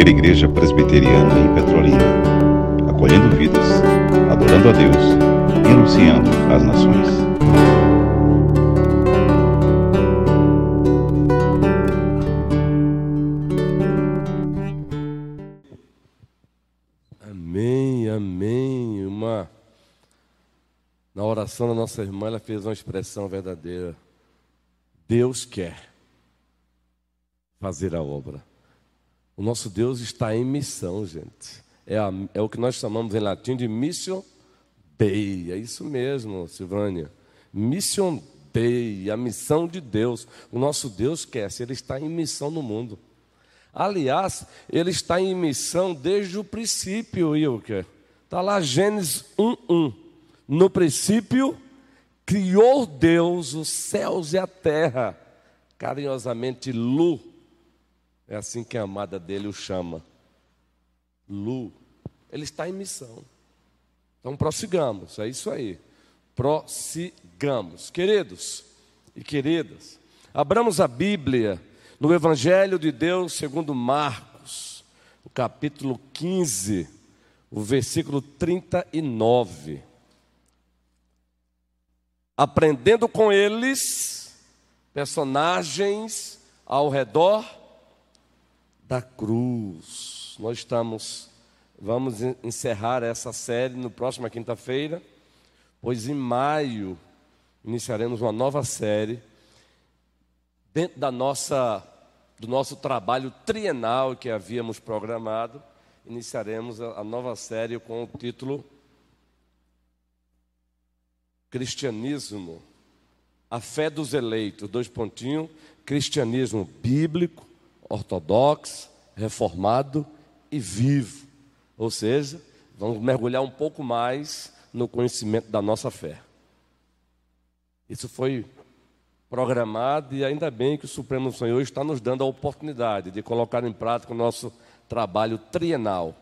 primeira igreja presbiteriana em Petrolina, acolhendo vidas, adorando a Deus e anunciando às nações. Amém, amém. Uma na oração da nossa irmã, ela fez uma expressão verdadeira. Deus quer fazer a obra. O nosso Deus está em missão, gente. É, a, é o que nós chamamos em latim de mission dei. É isso mesmo, Silvânia. Mission dei, a missão de Deus. O nosso Deus quer, se ele está em missão no mundo. Aliás, ele está em missão desde o princípio, Wilker. Está lá Gênesis 1:1. No princípio criou Deus os céus e a terra. Carinhosamente Lu é assim que a amada dele o chama. Lu. Ele está em missão. Então prossigamos, é isso aí. Prossigamos. Queridos e queridas, abramos a Bíblia no Evangelho de Deus segundo Marcos, o capítulo 15, o versículo 39. Aprendendo com eles personagens ao redor da cruz. Nós estamos, vamos encerrar essa série no próxima quinta-feira, pois em maio iniciaremos uma nova série dentro da nossa do nosso trabalho trienal que havíamos programado, iniciaremos a nova série com o título Cristianismo, a fé dos eleitos, dois pontinhos, cristianismo bíblico, ortodoxo, reformado e vivo. Ou seja, vamos mergulhar um pouco mais no conhecimento da nossa fé. Isso foi programado e ainda bem que o Supremo Senhor está nos dando a oportunidade de colocar em prática o nosso trabalho trienal,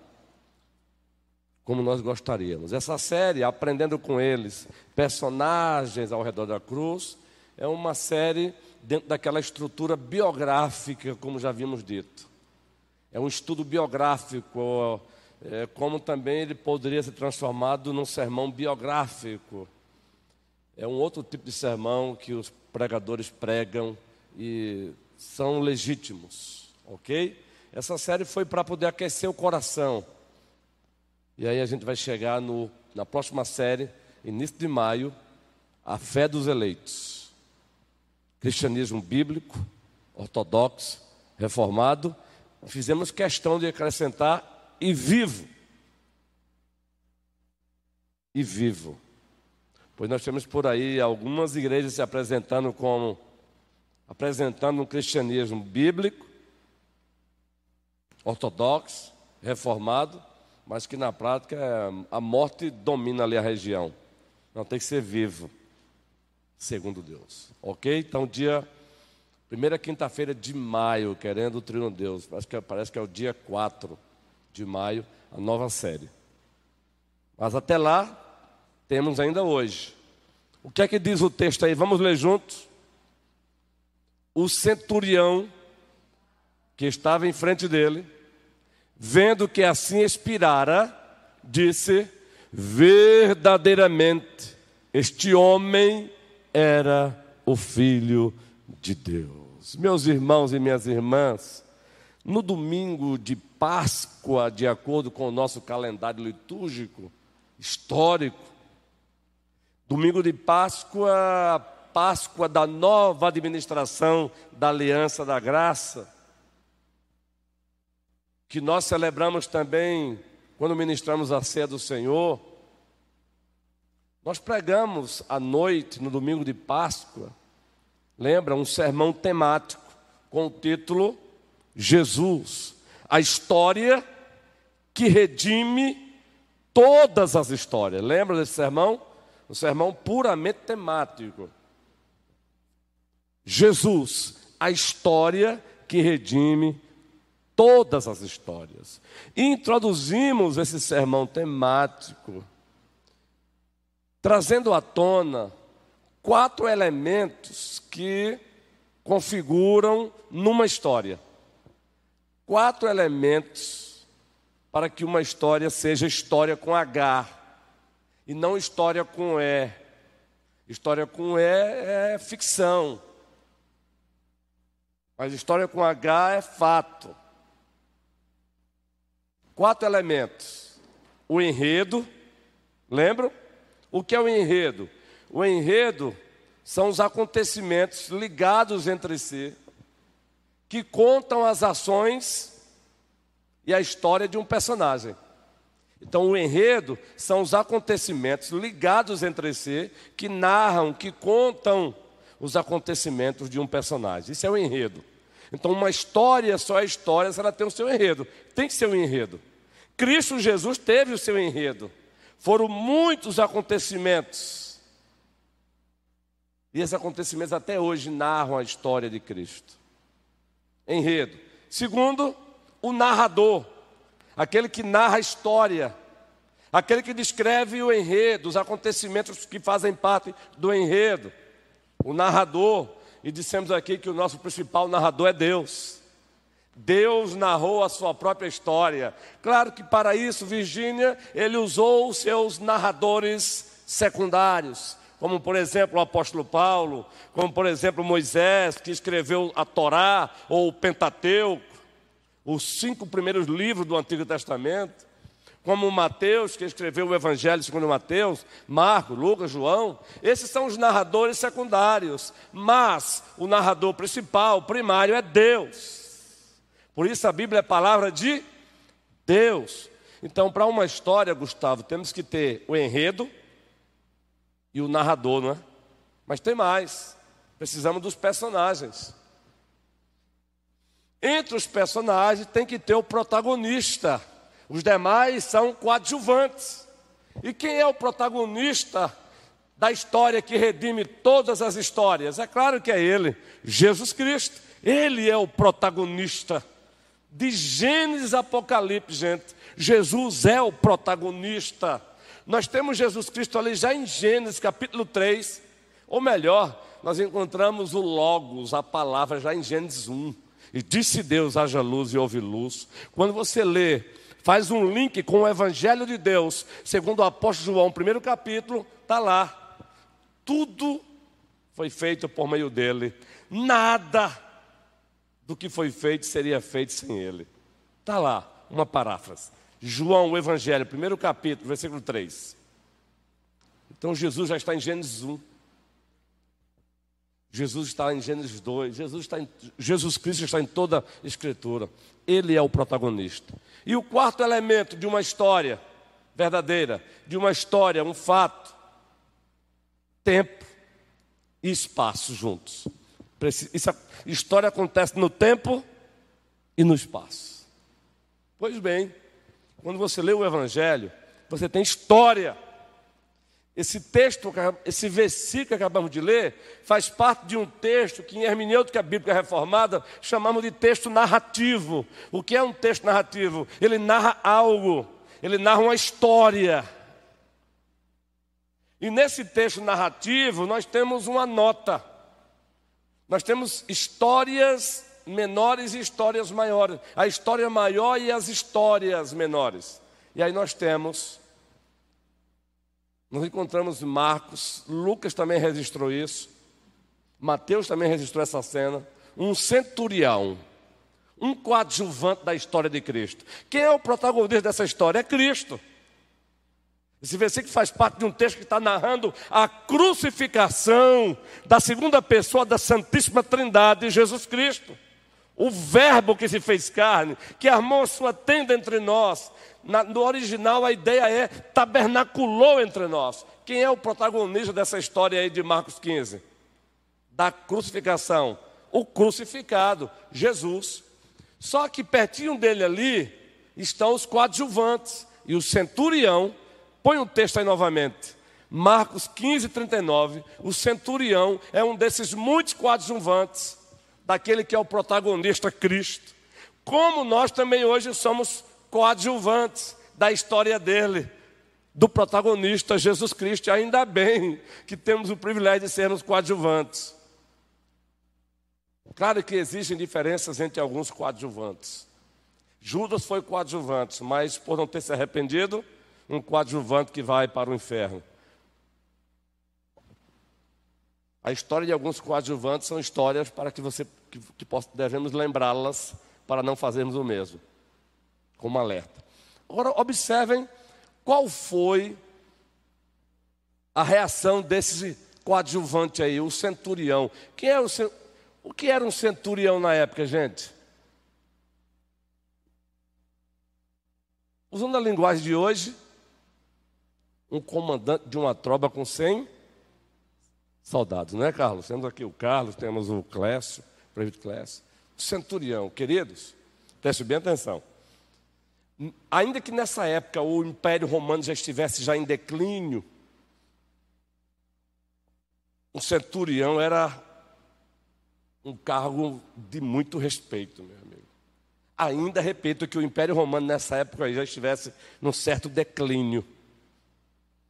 como nós gostaríamos. Essa série, Aprendendo com Eles, personagens ao redor da cruz, é uma série dentro daquela estrutura biográfica, como já vimos dito. É um estudo biográfico, é, como também ele poderia ser transformado num sermão biográfico. É um outro tipo de sermão que os pregadores pregam e são legítimos, ok? Essa série foi para poder aquecer o coração. E aí a gente vai chegar no, na próxima série, início de maio, a fé dos eleitos cristianismo bíblico, ortodoxo, reformado, fizemos questão de acrescentar e vivo. E vivo. Pois nós temos por aí algumas igrejas se apresentando como apresentando um cristianismo bíblico, ortodoxo, reformado, mas que na prática a morte domina ali a região. Não tem que ser vivo segundo Deus. Ok? Então, dia. Primeira quinta-feira de maio, querendo o Trino Deus. Parece que, parece que é o dia 4 de maio, a nova série. Mas até lá, temos ainda hoje. O que é que diz o texto aí? Vamos ler juntos? O centurião que estava em frente dele, vendo que assim expirara, disse: Verdadeiramente, este homem era o Filho de Deus. Meus irmãos e minhas irmãs, no domingo de Páscoa, de acordo com o nosso calendário litúrgico, histórico, domingo de Páscoa, Páscoa da nova administração da Aliança da Graça, que nós celebramos também quando ministramos a ceia do Senhor, nós pregamos à noite, no domingo de Páscoa, lembra? Um sermão temático com o título Jesus, a história que redime todas as histórias. Lembra desse sermão? Um sermão puramente temático. Jesus, a história que redime todas as histórias. E introduzimos esse sermão temático trazendo à tona quatro elementos que configuram numa história. quatro elementos para que uma história seja história com H e não história com E. História com E é ficção, mas história com H é fato. Quatro elementos: o enredo, lembram? O que é o enredo? O enredo são os acontecimentos ligados entre si que contam as ações e a história de um personagem. Então, o enredo são os acontecimentos ligados entre si, que narram, que contam os acontecimentos de um personagem. Isso é o enredo. Então, uma história só é história se ela tem o seu enredo. Tem que ser um enredo. Cristo Jesus teve o seu enredo. Foram muitos acontecimentos. E esses acontecimentos até hoje narram a história de Cristo enredo. Segundo, o narrador, aquele que narra a história, aquele que descreve o enredo, os acontecimentos que fazem parte do enredo. O narrador, e dissemos aqui que o nosso principal narrador é Deus. Deus narrou a sua própria história. Claro que para isso, Virgínia, ele usou os seus narradores secundários como por exemplo o apóstolo Paulo, como por exemplo Moisés, que escreveu a Torá ou o Pentateuco, os cinco primeiros livros do Antigo Testamento, como Mateus, que escreveu o Evangelho segundo Mateus, Marcos, Lucas, João, esses são os narradores secundários, mas o narrador principal, primário, é Deus. Por isso a Bíblia é palavra de Deus. Então, para uma história, Gustavo, temos que ter o enredo, e o narrador, não é? Mas tem mais. Precisamos dos personagens. Entre os personagens tem que ter o protagonista. Os demais são coadjuvantes. E quem é o protagonista da história que redime todas as histórias? É claro que é ele, Jesus Cristo. Ele é o protagonista. De Gênesis a Apocalipse, gente. Jesus é o protagonista. Nós temos Jesus Cristo ali já em Gênesis capítulo 3, ou melhor, nós encontramos o Logos, a palavra, já em Gênesis 1. E disse Deus: haja luz e houve luz. Quando você lê, faz um link com o Evangelho de Deus, segundo o apóstolo João, primeiro capítulo, está lá. Tudo foi feito por meio dele. Nada do que foi feito seria feito sem ele. Está lá, uma paráfrase. João, o Evangelho, primeiro capítulo, versículo 3. Então Jesus já está em Gênesis 1. Jesus está em Gênesis 2. Jesus, está em, Jesus Cristo está em toda a Escritura. Ele é o protagonista. E o quarto elemento de uma história verdadeira, de uma história, um fato, tempo e espaço juntos. Essa história acontece no tempo e no espaço. Pois bem, quando você lê o Evangelho, você tem história. Esse texto, esse versículo que acabamos de ler, faz parte de um texto que em hermenêutica bíblica reformada chamamos de texto narrativo. O que é um texto narrativo? Ele narra algo, ele narra uma história. E nesse texto narrativo nós temos uma nota. Nós temos histórias menores e histórias maiores. A história maior e as histórias menores. E aí nós temos, nós encontramos Marcos, Lucas também registrou isso, Mateus também registrou essa cena. Um centurião, um coadjuvante da história de Cristo. Quem é o protagonista dessa história? É Cristo. Esse versículo faz parte de um texto que está narrando a crucificação da segunda pessoa da Santíssima Trindade, Jesus Cristo o Verbo que se fez carne, que armou sua tenda entre nós. Na, no original a ideia é tabernaculou entre nós. Quem é o protagonista dessa história aí de Marcos 15? Da crucificação. O crucificado, Jesus. Só que pertinho dele ali estão os coadjuvantes. E o centurião, põe o texto aí novamente. Marcos 15, 39. O centurião é um desses muitos coadjuvantes daquele que é o protagonista Cristo. Como nós também hoje somos coadjuvantes da história dele, do protagonista Jesus Cristo. Ainda bem que temos o privilégio de sermos coadjuvantes. Claro que existem diferenças entre alguns coadjuvantes. Judas foi coadjuvante, mas por não ter se arrependido, um coadjuvante que vai para o inferno. A história de alguns coadjuvantes são histórias para que você que, que devemos lembrá-las para não fazermos o mesmo, como alerta. Agora observem qual foi a reação desse coadjuvante aí, o centurião. Quem é o, o que era um centurião na época, gente? Usando a linguagem de hoje, um comandante de uma tropa com 100 soldados, não é, Carlos? Temos aqui o Carlos, temos o Clécio, o prefeito Clécio. O centurião, queridos, preste bem atenção. Ainda que nessa época o Império Romano já estivesse já em declínio, o centurião era um cargo de muito respeito, meu amigo. Ainda repito que o Império Romano nessa época já estivesse num certo declínio,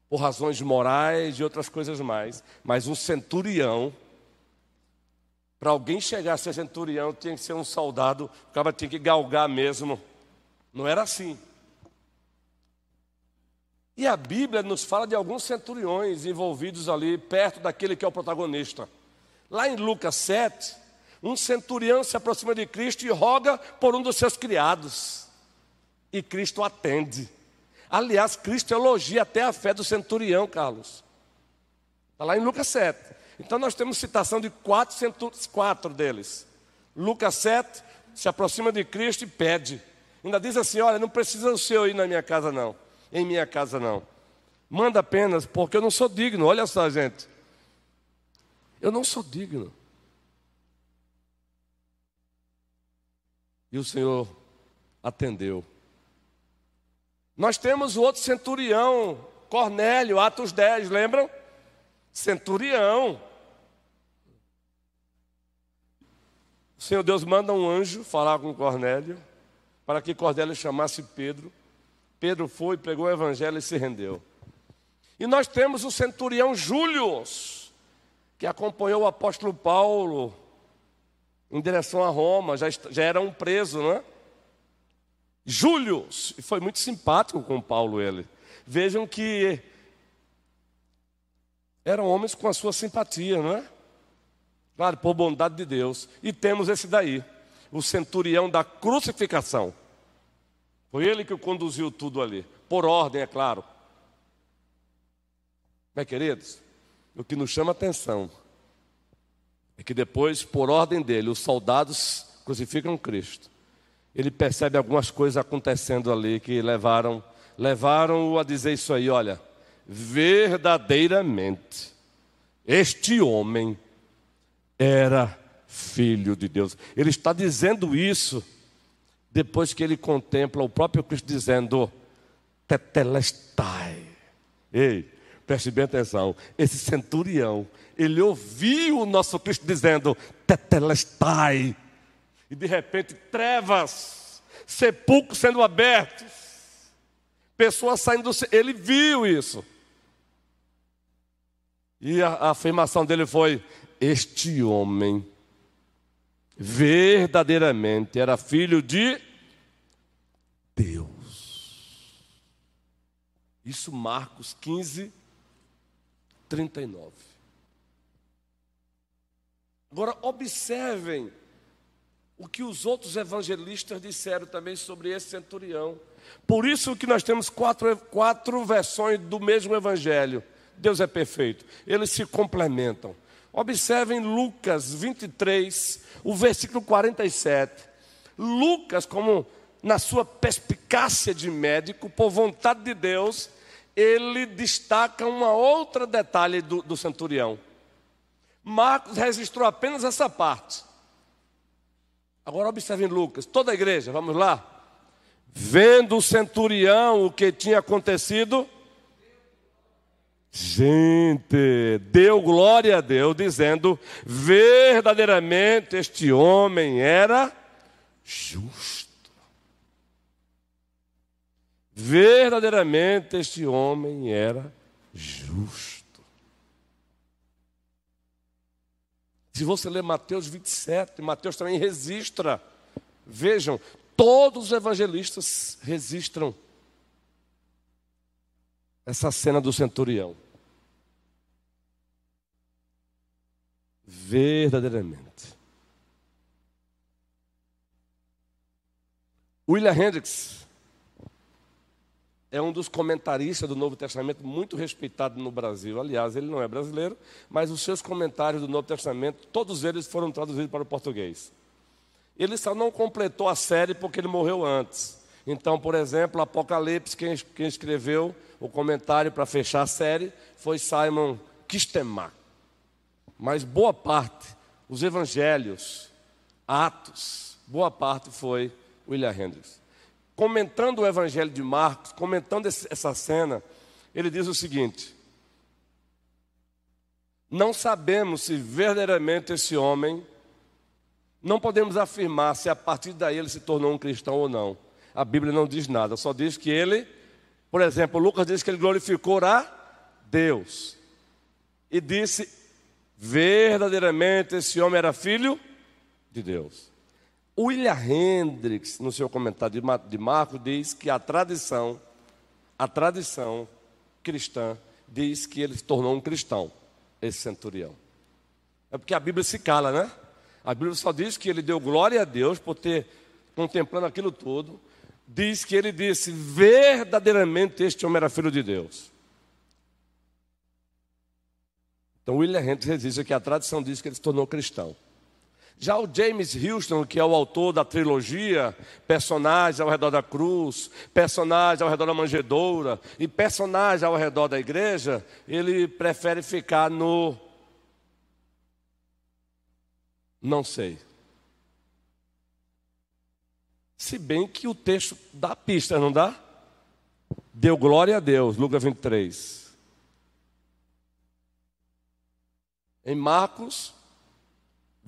por razões morais e outras coisas mais. Mas um centurião, para alguém chegar a ser centurião, tinha que ser um soldado, o cara tinha que galgar mesmo. Não era assim. E a Bíblia nos fala de alguns centuriões envolvidos ali, perto daquele que é o protagonista. Lá em Lucas 7, um centurião se aproxima de Cristo e roga por um dos seus criados. E Cristo atende. Aliás, Cristo elogia até a fé do centurião, Carlos. Está lá em Lucas 7. Então nós temos citação de quatro, quatro deles. Lucas 7 se aproxima de Cristo e pede. Ainda diz assim: Olha, não precisa o senhor ir na minha casa, não. Em minha casa, não. Manda apenas, porque eu não sou digno. Olha só, gente. Eu não sou digno. E o Senhor atendeu. Nós temos o outro centurião, Cornélio, Atos 10, lembram? Centurião. O Senhor Deus manda um anjo falar com Cornélio, para que Cornélio chamasse Pedro. Pedro foi, pegou o evangelho e se rendeu. E nós temos o centurião Júlio, que acompanhou o apóstolo Paulo em direção a Roma, já, já era um preso, não é? Júlio, foi muito simpático com Paulo ele. Vejam que eram homens com a sua simpatia, não é? Claro, por bondade de Deus. E temos esse daí, o centurião da crucificação. Foi ele que conduziu tudo ali, por ordem, é claro. Bem, queridos, o que nos chama atenção é que depois, por ordem dele, os soldados crucificam Cristo. Ele percebe algumas coisas acontecendo ali que levaram levaram-o a dizer isso aí, olha, verdadeiramente este homem era filho de Deus. Ele está dizendo isso depois que ele contempla o próprio Cristo dizendo: Tetelestai. Ei, preste bem atenção. Esse centurião, ele ouviu o nosso Cristo dizendo: Tetelestai. E de repente, trevas, sepulcros sendo abertos, pessoas saindo do. Ele viu isso. E a, a afirmação dele foi: Este homem verdadeiramente era filho de Deus. Isso Marcos 15, 39. Agora, observem o que os outros evangelistas disseram também sobre esse centurião. Por isso que nós temos quatro, quatro versões do mesmo evangelho. Deus é perfeito. Eles se complementam. Observem Lucas 23, o versículo 47. Lucas, como na sua perspicácia de médico, por vontade de Deus, ele destaca uma outra detalhe do, do centurião. Marcos registrou apenas essa parte. Agora observem Lucas, toda a igreja, vamos lá. Vendo o centurião o que tinha acontecido, Gente, deu glória a Deus, dizendo: verdadeiramente este homem era justo. Verdadeiramente este homem era justo. Se você ler Mateus 27, Mateus também registra. Vejam, Todos os evangelistas registram essa cena do centurião. Verdadeiramente. William Hendricks é um dos comentaristas do Novo Testamento muito respeitado no Brasil. Aliás, ele não é brasileiro, mas os seus comentários do Novo Testamento, todos eles foram traduzidos para o português. Ele só não completou a série porque ele morreu antes. Então, por exemplo, Apocalipse, quem, quem escreveu o comentário para fechar a série foi Simon Kistemack. Mas boa parte, os evangelhos, Atos, boa parte foi William Hendricks comentando o Evangelho de Marcos, comentando essa cena, ele diz o seguinte: Não sabemos se verdadeiramente esse homem, não podemos afirmar se a partir daí ele se tornou um cristão ou não. A Bíblia não diz nada, só diz que ele, por exemplo, Lucas diz que ele glorificou a Deus e disse: verdadeiramente esse homem era filho de Deus. William Hendricks, no seu comentário de Marcos, diz que a tradição, a tradição cristã, diz que ele se tornou um cristão, esse centurião. É porque a Bíblia se cala, né? A Bíblia só diz que ele deu glória a Deus por ter contemplando aquilo tudo. Diz que ele disse: verdadeiramente este homem era filho de Deus. Então, William Hendricks resiste que a tradição diz que ele se tornou cristão. Já o James Houston, que é o autor da trilogia Personagens ao redor da cruz, Personagens ao redor da manjedoura e Personagens ao redor da igreja, ele prefere ficar no não sei. Se bem que o texto dá pista, não dá? Deu glória a Deus, Lucas 23. Em Marcos,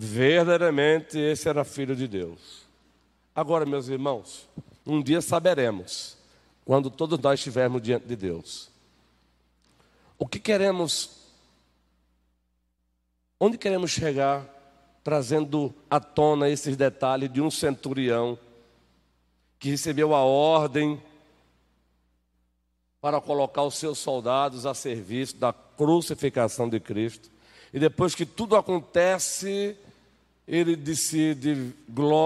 Verdadeiramente esse era filho de Deus. Agora, meus irmãos, um dia saberemos, quando todos nós estivermos diante de Deus. O que queremos, onde queremos chegar, trazendo à tona esses detalhes de um centurião que recebeu a ordem para colocar os seus soldados a serviço da crucificação de Cristo. E depois que tudo acontece, ele decide,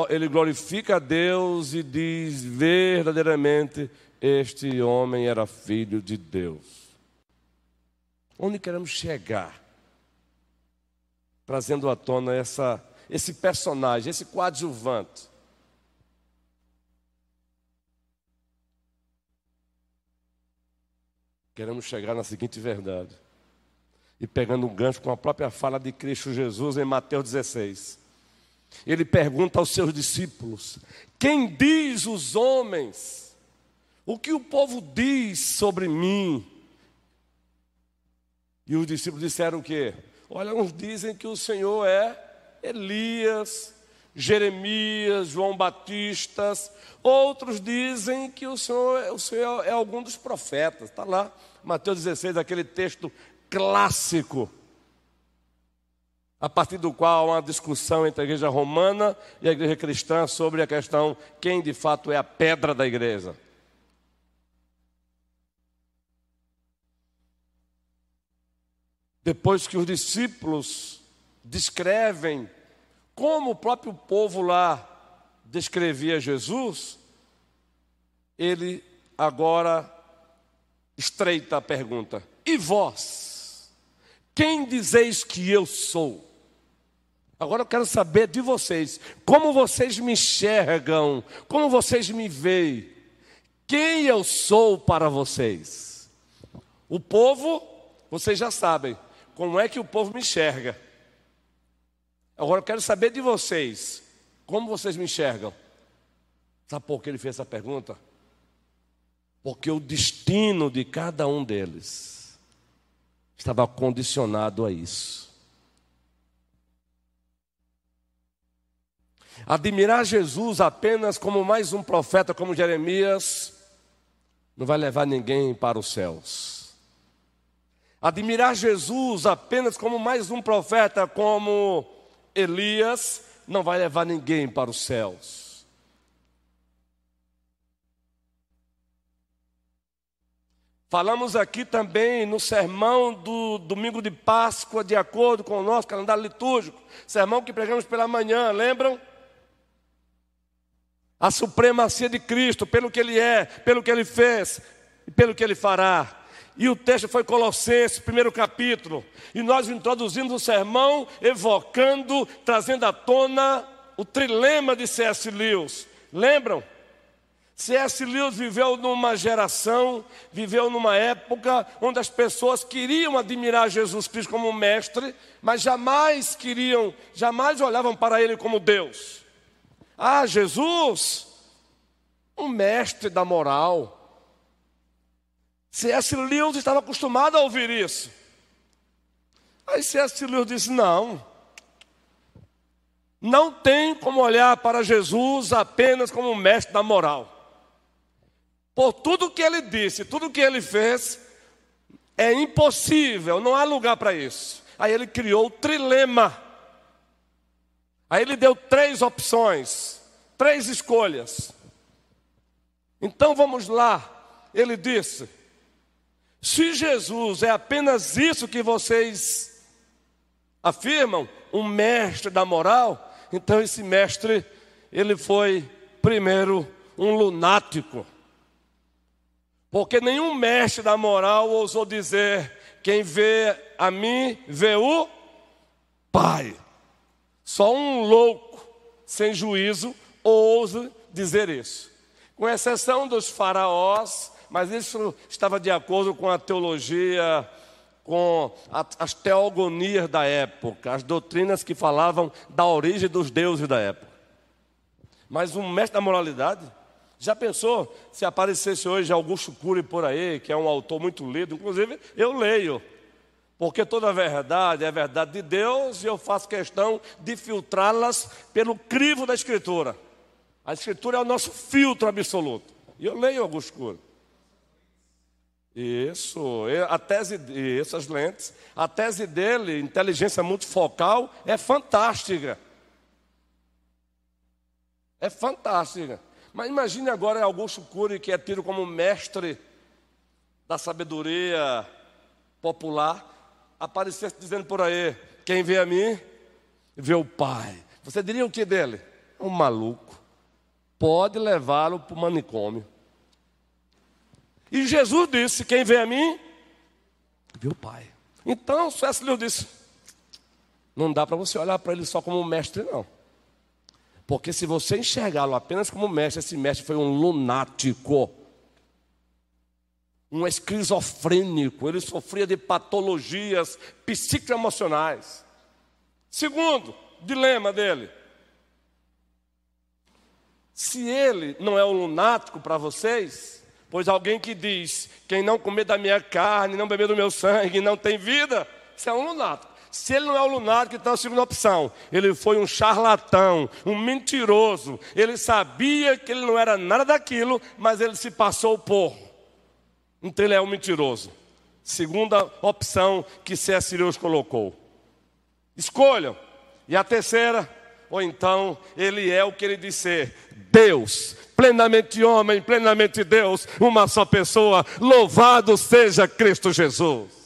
ele glorifica a Deus e diz verdadeiramente: este homem era filho de Deus. Onde queremos chegar? Trazendo à tona essa, esse personagem, esse coadjuvante. Queremos chegar na seguinte verdade. E pegando um gancho com a própria fala de Cristo Jesus em Mateus 16 ele pergunta aos seus discípulos: Quem diz os homens? O que o povo diz sobre mim? E os discípulos disseram o quê? Olha, uns dizem que o Senhor é Elias, Jeremias, João Batista, outros dizem que o Senhor, o Senhor é algum dos profetas. Está lá, Mateus 16, aquele texto clássico a partir do qual há uma discussão entre a igreja romana e a igreja cristã sobre a questão quem de fato é a pedra da igreja. Depois que os discípulos descrevem como o próprio povo lá descrevia Jesus, ele agora estreita a pergunta: E vós? Quem dizeis que eu sou? Agora eu quero saber de vocês, como vocês me enxergam, como vocês me veem, quem eu sou para vocês. O povo, vocês já sabem, como é que o povo me enxerga. Agora eu quero saber de vocês, como vocês me enxergam. Sabe por que ele fez essa pergunta? Porque o destino de cada um deles estava condicionado a isso. Admirar Jesus apenas como mais um profeta, como Jeremias, não vai levar ninguém para os céus. Admirar Jesus apenas como mais um profeta, como Elias, não vai levar ninguém para os céus. Falamos aqui também no sermão do domingo de Páscoa, de acordo com o nosso calendário litúrgico, sermão que pregamos pela manhã, lembram? A supremacia de Cristo, pelo que Ele é, pelo que Ele fez e pelo que Ele fará. E o texto foi Colossenses, primeiro capítulo. E nós introduzimos o sermão evocando, trazendo à tona o trilema de C.S. Lewis. Lembram? C.S. Lewis viveu numa geração, viveu numa época onde as pessoas queriam admirar Jesus Cristo como mestre, mas jamais queriam, jamais olhavam para ele como Deus. Ah, Jesus, um mestre da moral. C.S. Lewis estava acostumado a ouvir isso. Aí C.S. Lewis disse: Não, não tem como olhar para Jesus apenas como um mestre da moral. Por tudo que ele disse, tudo que ele fez, é impossível, não há lugar para isso. Aí ele criou o trilema. Aí ele deu três opções, três escolhas. Então vamos lá. Ele disse: se Jesus é apenas isso que vocês afirmam, um mestre da moral, então esse mestre, ele foi primeiro um lunático. Porque nenhum mestre da moral ousou dizer: quem vê a mim, vê o Pai. Só um louco, sem juízo, ousa dizer isso. Com exceção dos faraós, mas isso estava de acordo com a teologia, com as teogonias da época, as doutrinas que falavam da origem dos deuses da época. Mas um mestre da moralidade já pensou se aparecesse hoje Augusto Cury por aí, que é um autor muito lido, inclusive eu leio, porque toda verdade é verdade de Deus e eu faço questão de filtrá-las pelo crivo da Escritura. A Escritura é o nosso filtro absoluto. E eu leio Augusto Cury. Isso, a tese, essas lentes, a tese dele, inteligência multifocal, é fantástica. É fantástica. Mas imagine agora Augusto Cury, que é tido como mestre da sabedoria popular, aparecesse dizendo por aí: quem vê a mim, vê o Pai. Você diria o que dele? Um maluco. Pode levá-lo para o manicômio. E Jesus disse: quem vê a mim, vê o Pai. Então. Lewis disse: não dá para você olhar para ele só como mestre, não. Porque se você enxergá-lo apenas como mestre, esse mestre foi um lunático, um esquizofrênico, ele sofria de patologias psicoemocionais. Segundo, dilema dele. Se ele não é um lunático para vocês, pois alguém que diz: quem não comer da minha carne, não beber do meu sangue, não tem vida, isso é um lunático. Se ele não é o lunático, então é a segunda opção. Ele foi um charlatão, um mentiroso. Ele sabia que ele não era nada daquilo, mas ele se passou por. Então ele é um mentiroso. Segunda opção que C.S. Lewis colocou. Escolham. E a terceira, ou então ele é o que ele disse Deus, plenamente homem, plenamente Deus, uma só pessoa. Louvado seja Cristo Jesus.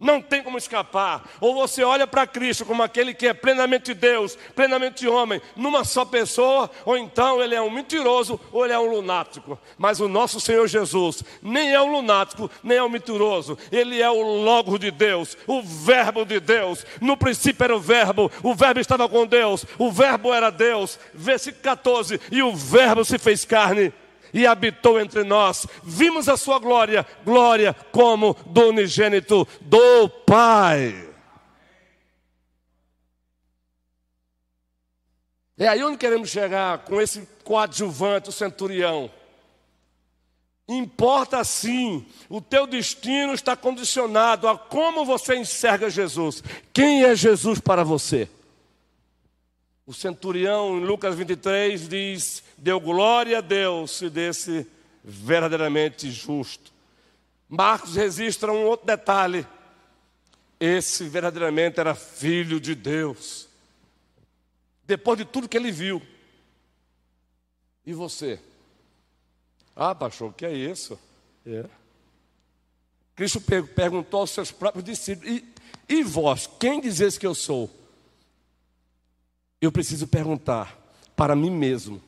Não tem como escapar. Ou você olha para Cristo como aquele que é plenamente Deus, plenamente homem, numa só pessoa, ou então ele é um mentiroso ou ele é um lunático. Mas o nosso Senhor Jesus nem é um lunático, nem é um mentiroso. Ele é o Logo de Deus, o Verbo de Deus. No princípio era o Verbo, o Verbo estava com Deus, o Verbo era Deus. Versículo 14: E o Verbo se fez carne e habitou entre nós. Vimos a sua glória, glória como do unigênito do Pai. É aí onde queremos chegar com esse coadjuvante, o centurião. Importa sim, o teu destino está condicionado a como você enxerga Jesus. Quem é Jesus para você? O centurião, em Lucas 23, diz: Deu glória a Deus e desse verdadeiramente justo. Marcos registra um outro detalhe. Esse verdadeiramente era filho de Deus. Depois de tudo que ele viu. E você? Ah, pastor, o que é isso? É. Cristo perguntou aos seus próprios discípulos: e, e vós, quem dizes que eu sou? Eu preciso perguntar para mim mesmo.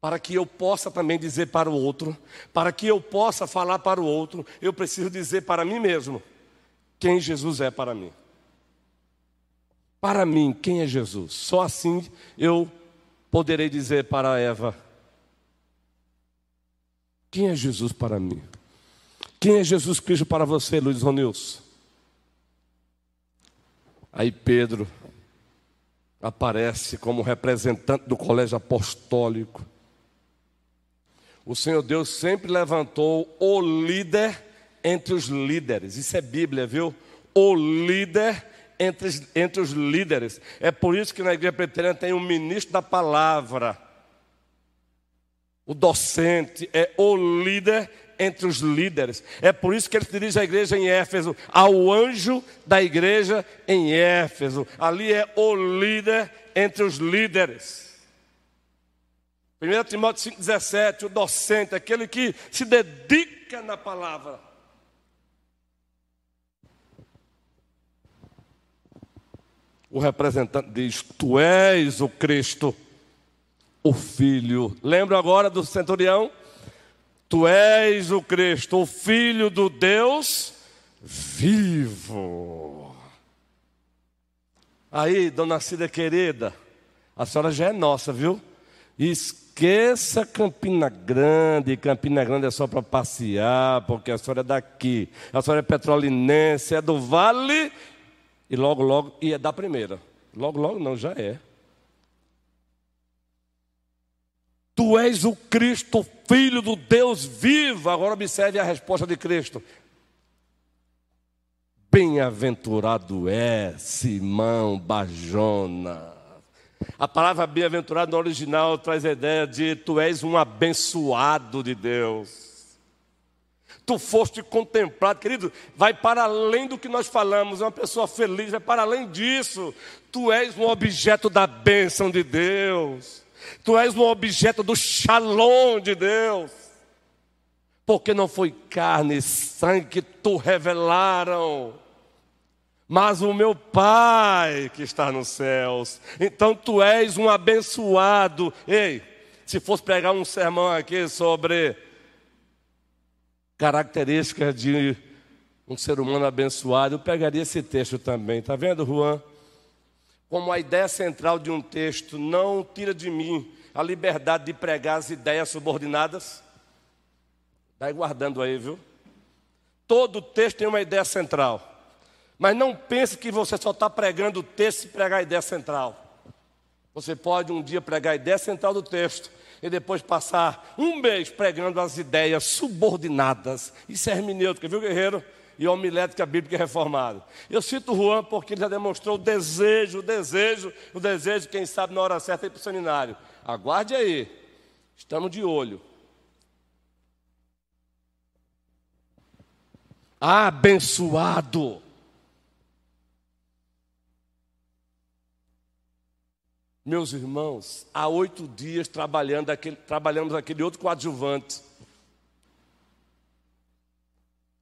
Para que eu possa também dizer para o outro, para que eu possa falar para o outro, eu preciso dizer para mim mesmo quem Jesus é para mim. Para mim, quem é Jesus? Só assim eu poderei dizer para Eva: Quem é Jesus para mim? Quem é Jesus Cristo para você, Luiz Ronilson? Aí Pedro aparece como representante do colégio apostólico. O Senhor Deus sempre levantou o líder entre os líderes. Isso é Bíblia, viu? O líder entre, entre os líderes. É por isso que na igreja preteriana tem um ministro da palavra. O docente é o líder entre os líderes. É por isso que ele se dirige à igreja em Éfeso, ao anjo da igreja em Éfeso. Ali é o líder entre os líderes. 1 Timóteo 5,17, o docente, aquele que se dedica na palavra. o representante diz: Tu és o Cristo, o Filho. Lembra agora do centurião? Tu és o Cristo, o Filho do Deus vivo. Aí, dona Cida querida, a senhora já é nossa, viu? Esqueça Campina Grande, Campina Grande é só para passear, porque a senhora é daqui. A senhora é petrolinense, é do Vale e logo, logo ia dar primeira. Logo, logo não, já é. Tu és o Cristo, filho do Deus vivo. Agora observe a resposta de Cristo. Bem-aventurado é Simão Bajona. A palavra bem-aventurado no original traz a ideia de tu és um abençoado de Deus tu foste contemplado, querido, vai para além do que nós falamos, é uma pessoa feliz, vai para além disso. Tu és um objeto da bênção de Deus, tu és um objeto do shalom de Deus, porque não foi carne e sangue que tu revelaram, mas o meu Pai que está nos céus. Então tu és um abençoado. Ei, se fosse pregar um sermão aqui sobre características de um ser humano abençoado, eu pegaria esse texto também. Está vendo, Juan? Como a ideia central de um texto não tira de mim a liberdade de pregar as ideias subordinadas. Vai guardando aí, viu? Todo texto tem uma ideia central. Mas não pense que você só está pregando o texto se pregar a ideia central. Você pode um dia pregar a ideia central do texto e depois passar um mês pregando as ideias subordinadas. Isso é hermenêutica, viu, guerreiro? E homilética bíblica reformada. Eu cito Juan porque ele já demonstrou o desejo, o desejo, o desejo, quem sabe na hora certa ir para o seminário. Aguarde aí, estamos de olho. Abençoado. Meus irmãos, há oito dias trabalhando aquele, trabalhamos aquele outro coadjuvante.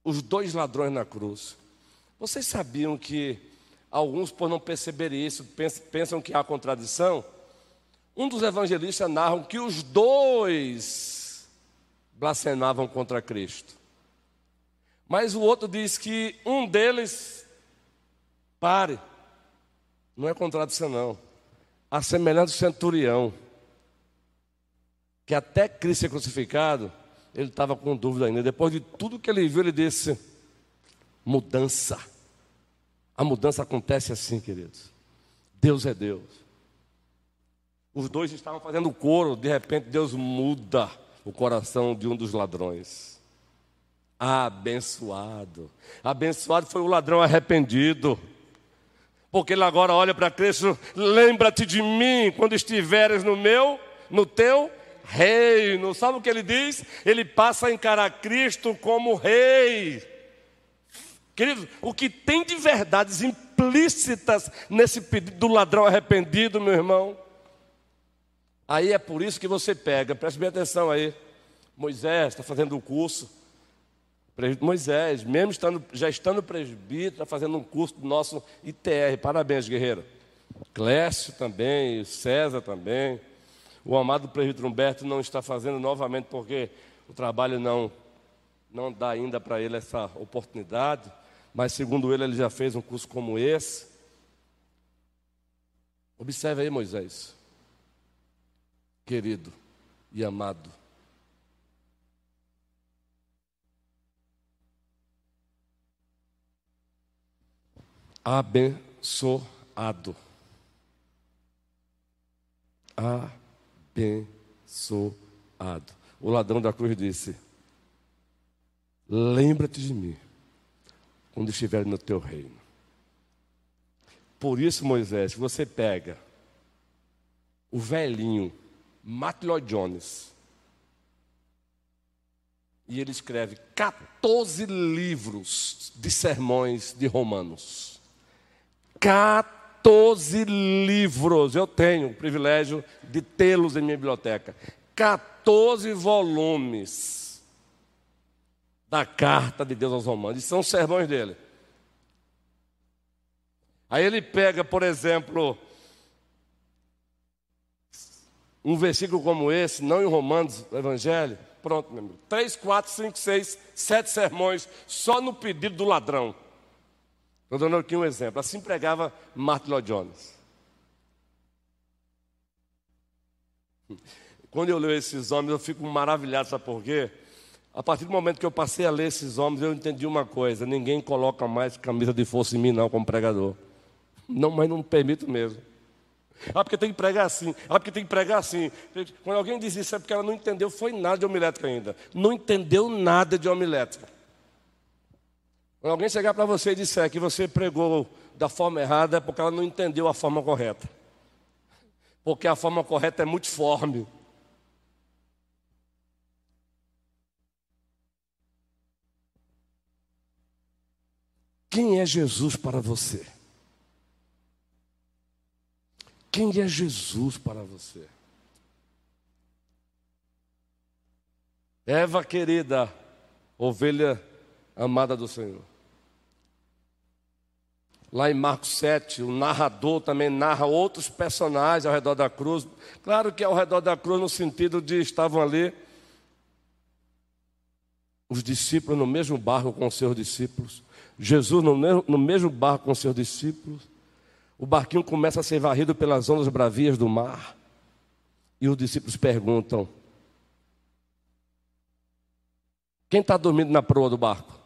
Os dois ladrões na cruz. Vocês sabiam que alguns, por não perceberem isso, pensam que há contradição? Um dos evangelistas narram que os dois blasfemavam contra Cristo. Mas o outro diz que um deles, pare, não é contradição não a semelhança do centurião, que até Cristo ser crucificado, ele estava com dúvida ainda. Depois de tudo que ele viu, ele disse: mudança. A mudança acontece assim, queridos. Deus é Deus. Os dois estavam fazendo coro, de repente Deus muda o coração de um dos ladrões. Abençoado. Abençoado foi o ladrão arrependido porque ele agora olha para Cristo, lembra-te de mim quando estiveres no meu, no teu reino. Sabe o que ele diz? Ele passa a encarar Cristo como rei. Querido, o que tem de verdades implícitas nesse pedido do ladrão arrependido, meu irmão? Aí é por isso que você pega, preste bem atenção aí. Moisés está fazendo um curso. Moisés, mesmo estando, já estando presbítero, está fazendo um curso do nosso ITR. Parabéns, guerreiro. Clécio também, César também. O amado presbítero Humberto não está fazendo novamente porque o trabalho não, não dá ainda para ele essa oportunidade. Mas, segundo ele, ele já fez um curso como esse. Observe aí, Moisés, querido e amado. Abençoado. Abençoado. O ladrão da cruz disse: Lembra-te de mim quando estiver no teu reino. Por isso, Moisés, você pega o velhinho Matt Lloyd Jones e ele escreve 14 livros de sermões de Romanos. 14 livros. Eu tenho o privilégio de tê-los em minha biblioteca. 14 volumes da carta de Deus aos Romanos. E são sermões dele. Aí ele pega, por exemplo, um versículo como esse, não em Romanos, Evangelho. Pronto, meu amigo. Três, quatro, cinco, seis, sete sermões, só no pedido do ladrão. Estou dando aqui um exemplo. Assim pregava Martin Lloyd Jones. Quando eu leio esses homens, eu fico maravilhado, sabe por quê? A partir do momento que eu passei a ler esses homens, eu entendi uma coisa: ninguém coloca mais camisa de força em mim, não, como pregador. Não, mas não permito mesmo. Ah, porque tem que pregar assim. Ah, porque tem que pregar assim. Quando alguém diz isso é porque ela não entendeu, foi nada de homilética ainda. Não entendeu nada de homilética. Quando alguém chegar para você e disser que você pregou da forma errada, é porque ela não entendeu a forma correta. Porque a forma correta é multiforme. Quem é Jesus para você? Quem é Jesus para você? Eva querida, ovelha amada do Senhor. Lá em Marcos 7, o narrador também narra outros personagens ao redor da cruz. Claro que ao redor da cruz, no sentido de estavam ali os discípulos no mesmo barco com os seus discípulos. Jesus no mesmo, barco com seus discípulos. O barquinho começa a ser varrido pelas ondas bravias do mar. E os discípulos perguntam: Quem está dormindo na proa do barco?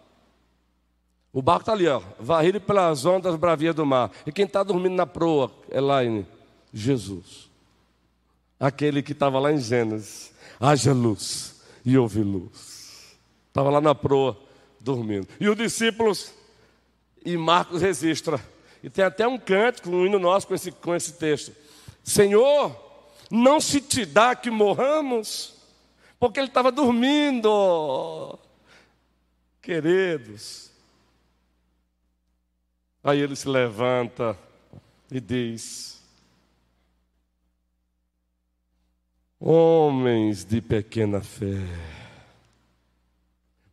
O barco está ali, ó, varrido pelas ondas bravias do mar. E quem está dormindo na proa, Elaine? Jesus. Aquele que estava lá em Gênesis. Haja luz e houve luz. Estava lá na proa, dormindo. E os discípulos e Marcos registra. E tem até um cântico, um hino nosso com esse, com esse texto. Senhor, não se te dá que morramos, porque ele estava dormindo. Queridos. Aí ele se levanta e diz: Homens de pequena fé.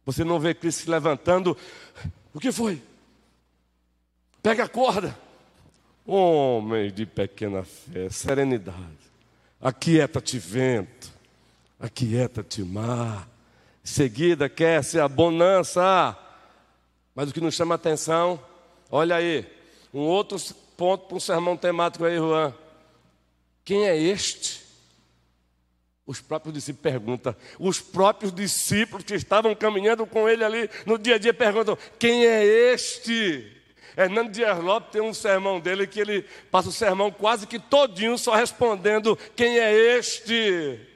Você não vê Cristo se levantando. O que foi? Pega a corda. Homem de pequena fé, serenidade. Aquieta-te vento, aquieta-te mar. Em seguida quer-se a bonança. Mas o que nos chama a atenção, olha aí, um outro ponto para um sermão temático aí, Juan. Quem é este? Os próprios discípulos perguntam. Os próprios discípulos que estavam caminhando com ele ali no dia a dia perguntam: Quem é este? Hernando Dias Lopes tem um sermão dele que ele passa o sermão quase que todinho só respondendo quem é este.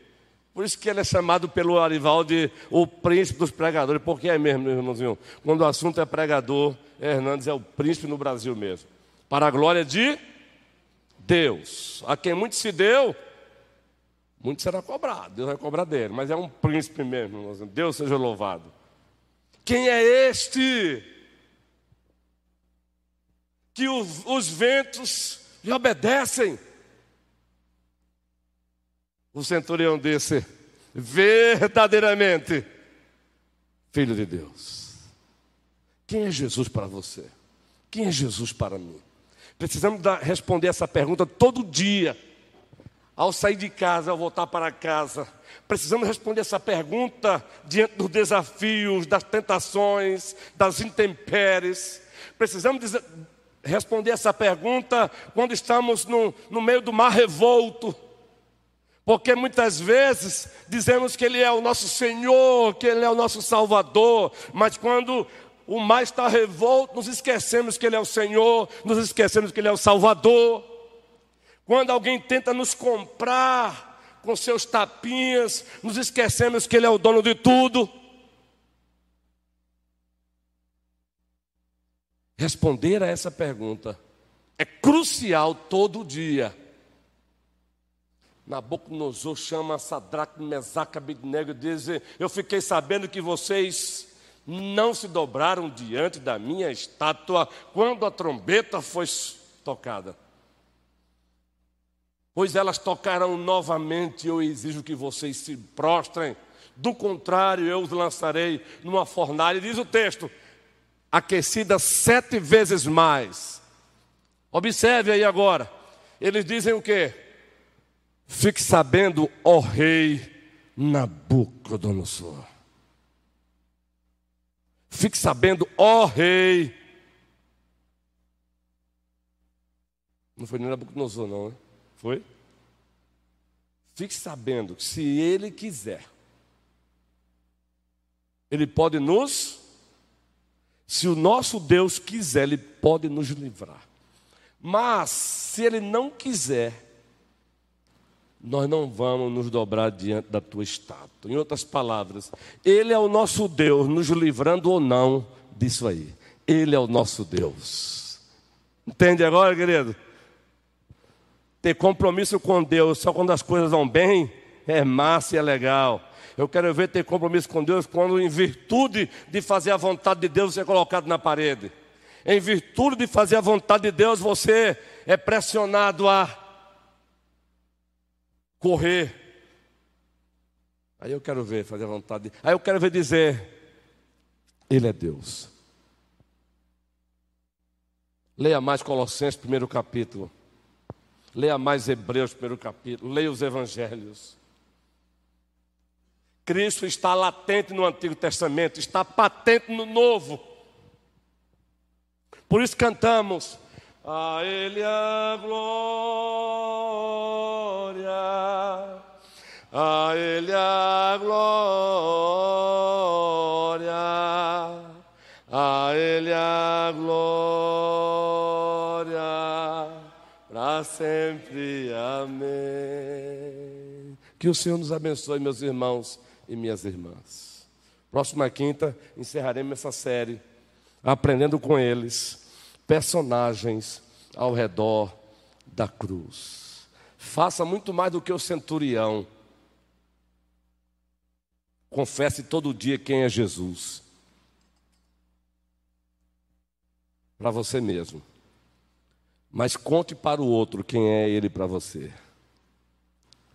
Por isso que ele é chamado pelo Arival de o príncipe dos pregadores, porque é mesmo, meu irmãozinho. Quando o assunto é pregador, Hernandes é o príncipe no Brasil mesmo. Para a glória de Deus. A quem muito se deu, muito será cobrado. Deus vai cobrar dele, mas é um príncipe mesmo, irmãozinho. Deus seja louvado. Quem é este? que os, os ventos lhe obedecem. O centurião disse: verdadeiramente filho de Deus. Quem é Jesus para você? Quem é Jesus para mim? Precisamos responder essa pergunta todo dia. Ao sair de casa, ao voltar para casa, precisamos responder essa pergunta diante dos desafios, das tentações, das intempéries. Precisamos dizer, responder essa pergunta quando estamos no, no meio do mar revolto. Porque muitas vezes dizemos que Ele é o nosso Senhor, que Ele é o nosso Salvador, mas quando o mar está revolto, nos esquecemos que Ele é o Senhor, nos esquecemos que Ele é o Salvador. Quando alguém tenta nos comprar com seus tapinhas, nos esquecemos que Ele é o dono de tudo. Responder a essa pergunta é crucial todo dia. Nabucodonosor chama Sadraque, Mesaque, Abednego e diz: Eu fiquei sabendo que vocês não se dobraram diante da minha estátua quando a trombeta foi tocada. Pois elas tocarão novamente, eu exijo que vocês se prostrem, do contrário, eu os lançarei numa fornalha, diz o texto, aquecida sete vezes mais. Observe aí agora, eles dizem o que? Fique sabendo, ó rei Nabucodonosor. Fique sabendo, ó rei. Não foi nem Nabucodonosor, não, né? Foi? Fique sabendo que se ele quiser, ele pode nos, se o nosso Deus quiser, ele pode nos livrar. Mas, se ele não quiser, nós não vamos nos dobrar diante da tua estátua. Em outras palavras, Ele é o nosso Deus, nos livrando ou não disso aí. Ele é o nosso Deus. Entende agora, querido? Ter compromisso com Deus só quando as coisas vão bem é massa e é legal. Eu quero ver ter compromisso com Deus quando, em virtude de fazer a vontade de Deus, você é colocado na parede. Em virtude de fazer a vontade de Deus, você é pressionado a correr. Aí eu quero ver, fazer a vontade. Aí eu quero ver dizer: Ele é Deus. Leia mais Colossenses, primeiro capítulo. Leia mais Hebreus, primeiro capítulo. Leia os Evangelhos. Cristo está latente no Antigo Testamento, está patente no Novo. Por isso cantamos: A Ele a glória a Ele a glória, a Ele a glória, para sempre. Amém. Que o Senhor nos abençoe, meus irmãos e minhas irmãs. Próxima quinta, encerraremos essa série, aprendendo com eles personagens ao redor da cruz. Faça muito mais do que o centurião Confesse todo dia quem é Jesus. Para você mesmo. Mas conte para o outro quem é Ele para você.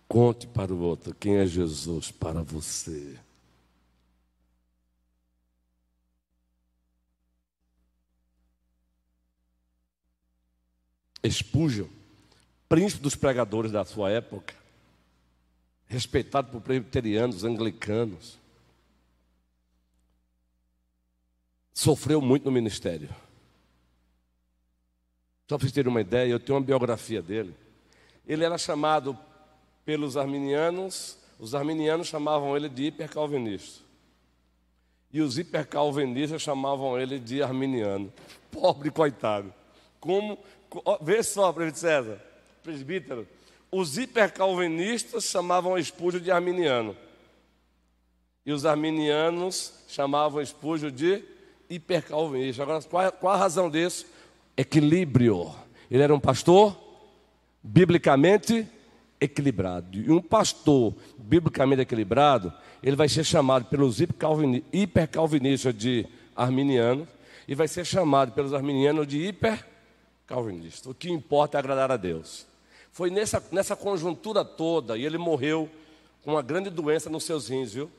Conte para o outro quem é Jesus para você. Espúgio, príncipe dos pregadores da sua época, respeitado por presbiterianos, anglicanos. Sofreu muito no ministério. Só para vocês terem uma ideia, eu tenho uma biografia dele. Ele era chamado pelos arminianos, os arminianos chamavam ele de hipercalvinista. E os hipercalvinistas chamavam ele de arminiano. Pobre coitado. Como, vê só, presbítero César, presbítero, os hipercalvinistas chamavam Espúgio de arminiano. E os arminianos chamavam Espúgio de hipercalvinista. Agora, qual, qual a razão disso? Equilíbrio. Ele era um pastor biblicamente equilibrado. E um pastor biblicamente equilibrado, ele vai ser chamado pelos hipercalvinistas de arminiano e vai ser chamado pelos arminianos de hipercalvinista. O que importa é agradar a Deus. Foi nessa, nessa conjuntura toda, e ele morreu com uma grande doença nos seus rins, viu?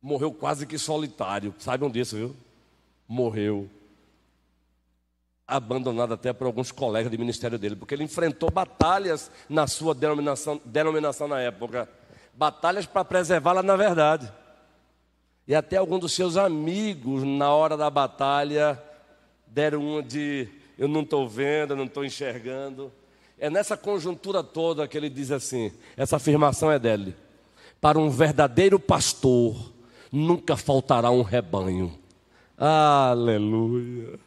Morreu quase que solitário, saibam disso, viu? Morreu. Abandonado até por alguns colegas de ministério dele, porque ele enfrentou batalhas na sua denominação, denominação na época batalhas para preservá-la na verdade. E até alguns dos seus amigos, na hora da batalha, deram uma de eu não estou vendo, eu não estou enxergando. É nessa conjuntura toda que ele diz assim: essa afirmação é dele. Para um verdadeiro pastor, nunca faltará um rebanho. Aleluia.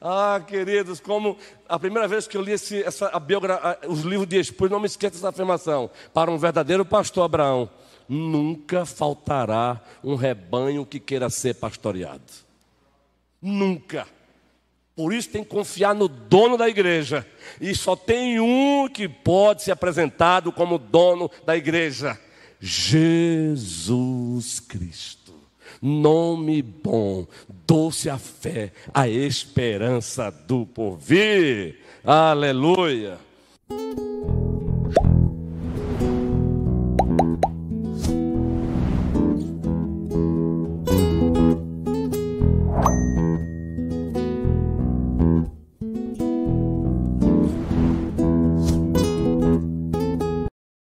Ah, queridos, como a primeira vez que eu li esse, essa, a biogra, os livros de Espúrio, não me esqueça dessa afirmação. Para um verdadeiro pastor Abraão, nunca faltará um rebanho que queira ser pastoreado. Nunca. Por isso tem que confiar no dono da igreja. E só tem um que pode ser apresentado como dono da igreja: Jesus Cristo. Nome bom, doce a fé, a esperança do porvir. Aleluia.